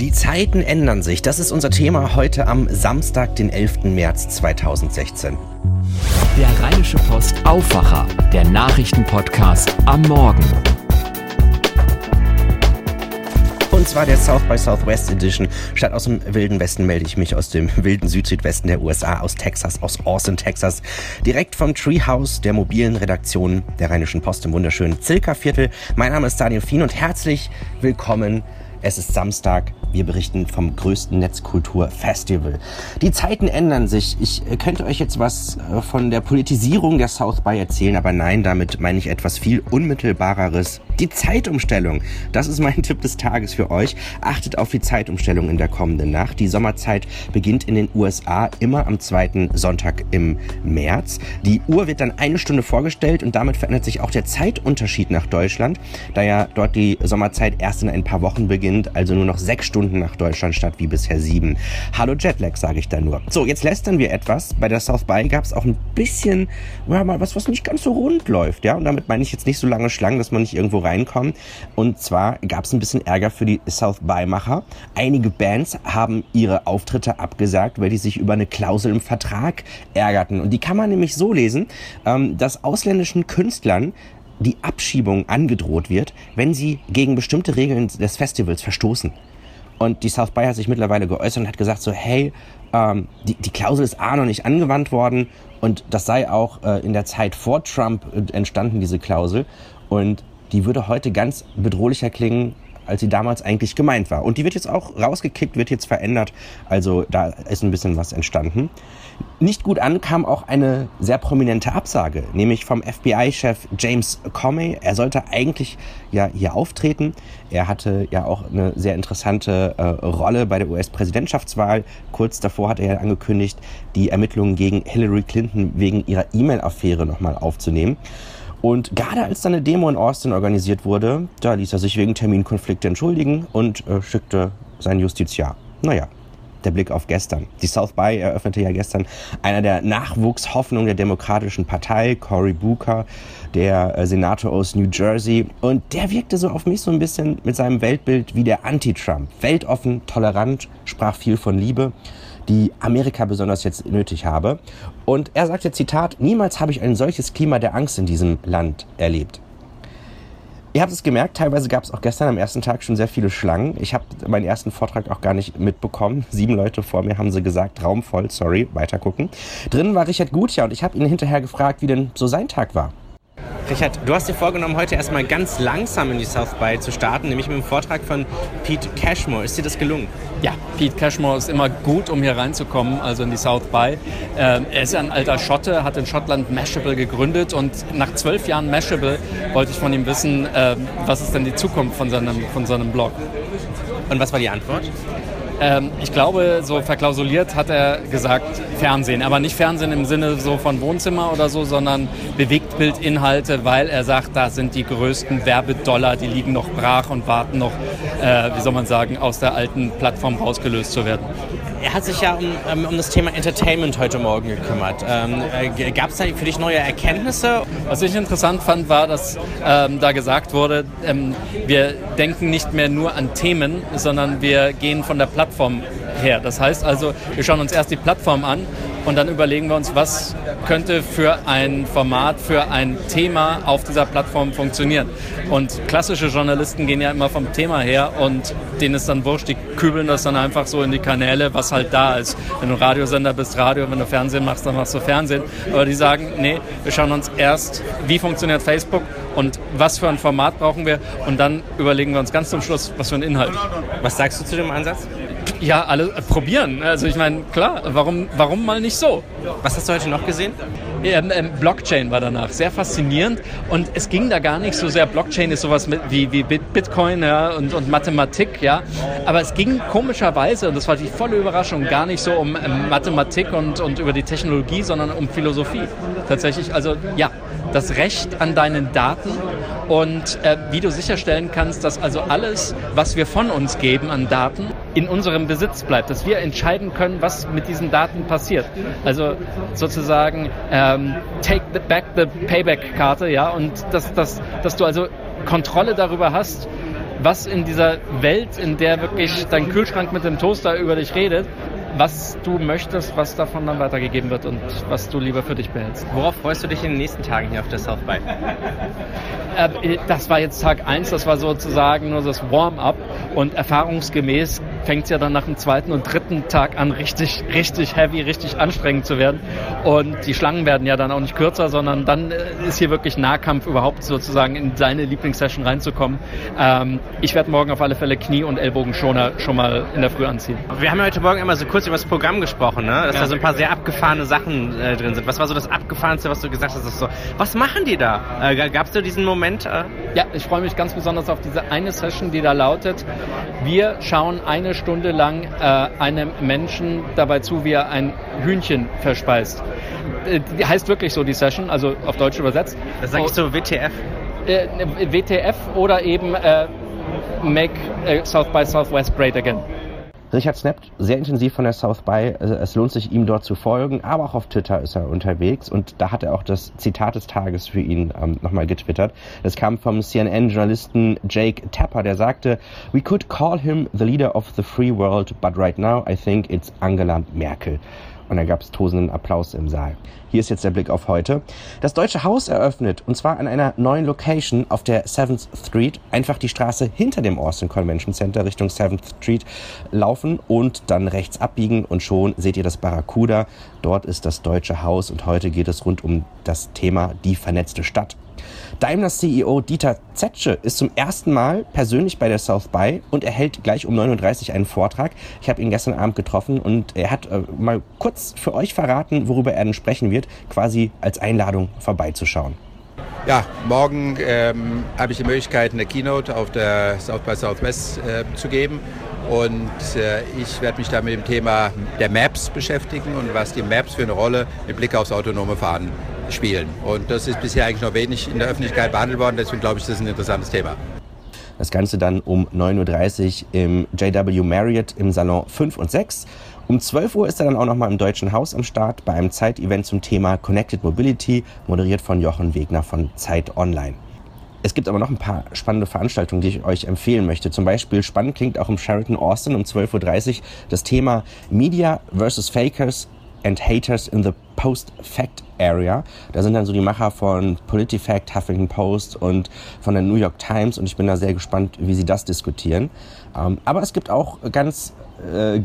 Die Zeiten ändern sich. Das ist unser Thema heute am Samstag, den 11. März 2016. Der Rheinische Post Aufwacher, der Nachrichtenpodcast am Morgen. Und zwar der South by Southwest Edition. Statt aus dem wilden Westen melde ich mich aus dem wilden Süd-Südwesten der USA, aus Texas, aus Austin, Texas. Direkt vom Treehouse der mobilen Redaktion der Rheinischen Post im wunderschönen Zilka-Viertel. Mein Name ist Daniel Fien und herzlich willkommen es ist Samstag. Wir berichten vom größten Netzkulturfestival. Die Zeiten ändern sich. Ich äh, könnte euch jetzt was äh, von der Politisierung der South by erzählen, aber nein, damit meine ich etwas viel unmittelbareres. Die Zeitumstellung. Das ist mein Tipp des Tages für euch. Achtet auf die Zeitumstellung in der kommenden Nacht. Die Sommerzeit beginnt in den USA immer am zweiten Sonntag im März. Die Uhr wird dann eine Stunde vorgestellt und damit verändert sich auch der Zeitunterschied nach Deutschland, da ja dort die Sommerzeit erst in ein paar Wochen beginnt also nur noch sechs Stunden nach Deutschland statt wie bisher sieben. Hallo Jetlag, sage ich da nur. So, jetzt lästern wir etwas. Bei der South By gab es auch ein bisschen, ja, mal was, was nicht ganz so rund läuft, ja. Und damit meine ich jetzt nicht so lange Schlangen, dass man nicht irgendwo reinkommt. Und zwar gab es ein bisschen Ärger für die South By-Macher. Einige Bands haben ihre Auftritte abgesagt, weil die sich über eine Klausel im Vertrag ärgerten. Und die kann man nämlich so lesen, ähm, dass ausländischen Künstlern die Abschiebung angedroht wird, wenn sie gegen bestimmte Regeln des Festivals verstoßen. Und die South by hat sich mittlerweile geäußert und hat gesagt so, hey, ähm, die, die Klausel ist A noch nicht angewandt worden und das sei auch äh, in der Zeit vor Trump entstanden, diese Klausel. Und die würde heute ganz bedrohlicher klingen, als sie damals eigentlich gemeint war. Und die wird jetzt auch rausgekickt, wird jetzt verändert. Also da ist ein bisschen was entstanden. Nicht gut an kam auch eine sehr prominente Absage, nämlich vom FBI-Chef James Comey. Er sollte eigentlich ja hier auftreten. Er hatte ja auch eine sehr interessante äh, Rolle bei der US-Präsidentschaftswahl. Kurz davor hat er ja angekündigt, die Ermittlungen gegen Hillary Clinton wegen ihrer E-Mail-Affäre nochmal aufzunehmen. Und gerade als dann eine Demo in Austin organisiert wurde, da ließ er sich wegen Terminkonflikte entschuldigen und äh, schickte sein Justiziar. Naja, der Blick auf gestern. Die South By eröffnete ja gestern einer der Nachwuchshoffnungen der Demokratischen Partei, Cory Booker, der äh, Senator aus New Jersey. Und der wirkte so auf mich so ein bisschen mit seinem Weltbild wie der Anti-Trump. Weltoffen, tolerant, sprach viel von Liebe die Amerika besonders jetzt nötig habe. Und er sagte, Zitat, niemals habe ich ein solches Klima der Angst in diesem Land erlebt. Ihr habt es gemerkt, teilweise gab es auch gestern am ersten Tag schon sehr viele Schlangen. Ich habe meinen ersten Vortrag auch gar nicht mitbekommen. Sieben Leute vor mir haben sie gesagt, Raum voll, sorry, weiter gucken. Drinnen war Richard Gutjahr und ich habe ihn hinterher gefragt, wie denn so sein Tag war. Richard, du hast dir vorgenommen, heute erstmal ganz langsam in die South By zu starten, nämlich mit dem Vortrag von Pete Cashmore. Ist dir das gelungen? Ja, Pete Cashmore ist immer gut, um hier reinzukommen, also in die South By. Ähm, er ist ja ein alter Schotte, hat in Schottland Mashable gegründet und nach zwölf Jahren Mashable wollte ich von ihm wissen, äh, was ist denn die Zukunft von seinem, von seinem Blog. Und was war die Antwort? Ähm, ich glaube, so verklausuliert hat er gesagt Fernsehen, aber nicht Fernsehen im Sinne so von Wohnzimmer oder so, sondern Bewegtbildinhalte, weil er sagt, da sind die größten Werbedollar, die liegen noch brach und warten noch, äh, wie soll man sagen, aus der alten Plattform rausgelöst zu werden. Er hat sich ja um, ähm, um das Thema Entertainment heute Morgen gekümmert. Ähm, äh, Gab es da für dich neue Erkenntnisse? Was ich interessant fand, war, dass ähm, da gesagt wurde, ähm, wir denken nicht mehr nur an Themen, sondern wir gehen von der Plattform her. Das heißt also, wir schauen uns erst die Plattform an und dann überlegen wir uns, was könnte für ein Format, für ein Thema auf dieser Plattform funktionieren. Und klassische Journalisten gehen ja immer vom Thema her und denen ist dann wurscht, die kübeln das dann einfach so in die Kanäle, was halt da ist. Wenn du Radiosender bist, Radio, wenn du Fernsehen machst, dann machst du Fernsehen. Aber die sagen, nee, wir schauen uns erst, wie funktioniert Facebook und was für ein Format brauchen wir und dann überlegen wir uns ganz zum Schluss, was für ein Inhalt. Was sagst du zu dem Ansatz? Ja, alle äh, probieren. Also ich meine, klar, warum, warum mal nicht so? Was hast du heute noch gesehen? Ähm, ähm, Blockchain war danach sehr faszinierend und es ging da gar nicht so sehr. Blockchain ist sowas mit, wie, wie Bitcoin ja, und, und Mathematik, ja. Aber es ging komischerweise, und das war die volle Überraschung, gar nicht so um ähm, Mathematik und, und über die Technologie, sondern um Philosophie. Tatsächlich, also ja, das Recht an deinen Daten und äh, wie du sicherstellen kannst, dass also alles, was wir von uns geben an Daten, in unserem Besitz bleibt, dass wir entscheiden können, was mit diesen Daten passiert. Also sozusagen ähm, take the back the payback Karte, ja, und dass, dass, dass du also Kontrolle darüber hast, was in dieser Welt, in der wirklich dein Kühlschrank mit dem Toaster über dich redet, was du möchtest, was davon dann weitergegeben wird und was du lieber für dich behältst. Worauf freust du dich in den nächsten Tagen hier auf der South by? Äh, das war jetzt Tag 1, das war sozusagen nur das Warm-up und erfahrungsgemäß fängt es ja dann nach dem zweiten und dritten Tag an, richtig, richtig heavy, richtig anstrengend zu werden. Und die Schlangen werden ja dann auch nicht kürzer, sondern dann äh, ist hier wirklich Nahkampf überhaupt sozusagen in seine Lieblingssession reinzukommen. Ähm, ich werde morgen auf alle Fälle Knie- und Ellbogenschoner schon mal in der Früh anziehen. Wir haben ja heute Morgen immer so kurz über das Programm gesprochen, ne? dass ja. da so ein paar sehr abgefahrene Sachen äh, drin sind. Was war so das Abgefahrenste, was du gesagt hast? So, was machen die da? Äh, Gab es da diesen Moment? Äh? Ja, ich freue mich ganz besonders auf diese eine Session, die da lautet, wir schauen eine Stunde lang äh, einem Menschen dabei zu, wie er ein Hühnchen verspeist. Äh, die heißt wirklich so die Session, also auf Deutsch übersetzt. Das sage ich so WTF. Äh, WTF oder eben äh, Make äh, South by Southwest Great Again. Richard snappt sehr intensiv von der South by. Es lohnt sich, ihm dort zu folgen, aber auch auf Twitter ist er unterwegs und da hat er auch das Zitat des Tages für ihn ähm, nochmal getwittert. Das kam vom CNN-Journalisten Jake Tapper, der sagte, We could call him the leader of the free world, but right now I think it's Angela Merkel und da gab es tosenden Applaus im Saal. Hier ist jetzt der Blick auf heute. Das Deutsche Haus eröffnet und zwar an einer neuen Location auf der 7th Street. Einfach die Straße hinter dem Austin Convention Center Richtung 7th Street laufen und dann rechts abbiegen und schon seht ihr das Barracuda. Dort ist das Deutsche Haus und heute geht es rund um das Thema die vernetzte Stadt. Daimler CEO Dieter Zetsche ist zum ersten Mal persönlich bei der South by und er hält gleich um 9.30 Uhr einen Vortrag. Ich habe ihn gestern Abend getroffen und er hat äh, mal kurz für euch verraten, worüber er denn sprechen wird, quasi als Einladung vorbeizuschauen. Ja, morgen ähm, habe ich die Möglichkeit, eine Keynote auf der South by Southwest äh, zu geben. Und äh, ich werde mich da mit dem Thema der Maps beschäftigen und was die Maps für eine Rolle mit Blick aufs autonome Fahren spielen. Und das ist bisher eigentlich noch wenig in der Öffentlichkeit behandelt worden, deswegen glaube ich, das ist ein interessantes Thema. Das Ganze dann um 9.30 Uhr im JW Marriott im Salon 5 und 6. Um 12 Uhr ist er dann auch nochmal im Deutschen Haus am Start bei einem Zeitevent zum Thema Connected Mobility, moderiert von Jochen Wegner von Zeit Online. Es gibt aber noch ein paar spannende Veranstaltungen, die ich euch empfehlen möchte. Zum Beispiel spannend klingt auch im Sheraton Austin um 12.30 Uhr das Thema Media versus Fakers and Haters in the Post-Fact Area. Da sind dann so die Macher von PolitiFact, Huffington Post und von der New York Times und ich bin da sehr gespannt, wie sie das diskutieren. Ähm, aber es gibt auch ganz äh,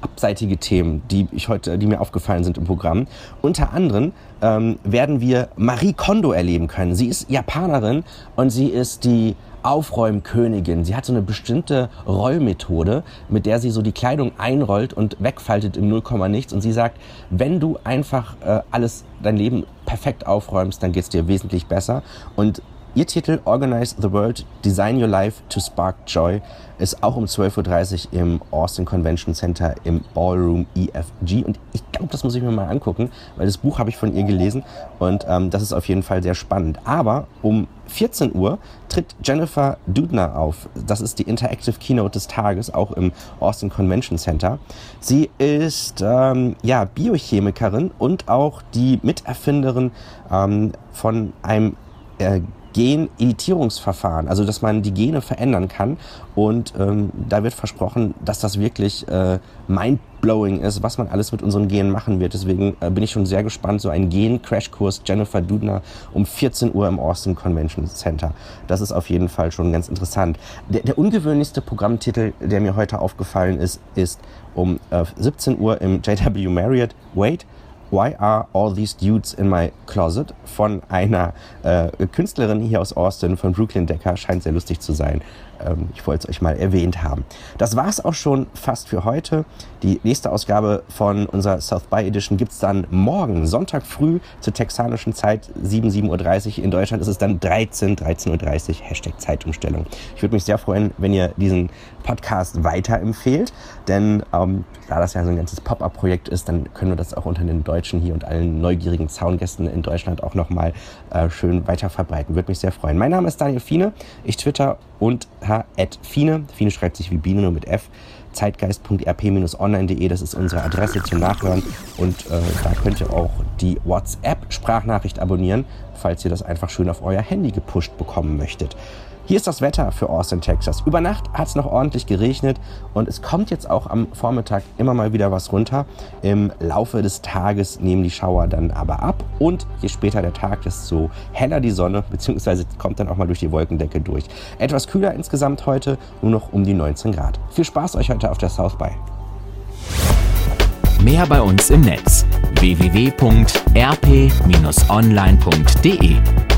abseitige Themen, die ich heute, die mir aufgefallen sind im Programm. Unter anderem ähm, werden wir Marie Kondo erleben können. Sie ist Japanerin und sie ist die Aufräumkönigin. Sie hat so eine bestimmte Rollmethode, mit der sie so die Kleidung einrollt und wegfaltet im Nullkomma nichts. Und sie sagt, wenn du einfach äh, alles, dein Leben perfekt aufräumst, dann geht es dir wesentlich besser. Und Ihr Titel Organize the World, Design Your Life to Spark Joy ist auch um 12.30 Uhr im Austin Convention Center im Ballroom EFG. Und ich glaube, das muss ich mir mal angucken, weil das Buch habe ich von ihr gelesen und ähm, das ist auf jeden Fall sehr spannend. Aber um 14 Uhr tritt Jennifer Dudner auf. Das ist die Interactive Keynote des Tages, auch im Austin Convention Center. Sie ist ähm, ja, Biochemikerin und auch die Miterfinderin ähm, von einem äh, Gen-Editierungsverfahren, also dass man die Gene verändern kann. Und ähm, da wird versprochen, dass das wirklich äh, mindblowing ist, was man alles mit unseren Genen machen wird. Deswegen äh, bin ich schon sehr gespannt. So ein Gen-Crashkurs Jennifer Dudner um 14 Uhr im Austin Convention Center. Das ist auf jeden Fall schon ganz interessant. Der, der ungewöhnlichste Programmtitel, der mir heute aufgefallen ist, ist um äh, 17 Uhr im JW Marriott. Wait, Why Are All These Dudes in My Closet von einer äh, Künstlerin hier aus Austin, von Brooklyn Decker. Scheint sehr lustig zu sein. Ähm, ich wollte es euch mal erwähnt haben. Das war es auch schon fast für heute. Die nächste Ausgabe von unserer South by Edition gibt es dann morgen, Sonntag früh zur texanischen Zeit, 7, 7.30 Uhr. In Deutschland ist es dann 13, 13.30 Uhr, Hashtag Zeitumstellung. Ich würde mich sehr freuen, wenn ihr diesen Podcast weiterempfehlt, denn ähm, da das ja so ein ganzes Pop-Up-Projekt ist, dann können wir das auch unter den Deutschen hier und allen neugierigen Zaungästen in Deutschland auch nochmal äh, schön weiter verbreiten. Würde mich sehr freuen. Mein Name ist Daniel Fiene. Ich twitter und Fine. Fine schreibt sich wie Biene nur mit F. Zeitgeist.rp-online.de, das ist unsere Adresse zum Nachhören. Und äh, da könnt ihr auch die WhatsApp-Sprachnachricht abonnieren, falls ihr das einfach schön auf euer Handy gepusht bekommen möchtet. Hier ist das Wetter für Austin, Texas. Über Nacht hat es noch ordentlich geregnet und es kommt jetzt auch am Vormittag immer mal wieder was runter. Im Laufe des Tages nehmen die Schauer dann aber ab und je später der Tag, desto heller die Sonne, beziehungsweise kommt dann auch mal durch die Wolkendecke durch. Etwas kühler insgesamt heute, nur noch um die 19 Grad. Viel Spaß euch heute auf der South by. Mehr bei uns im Netz www.rp-online.de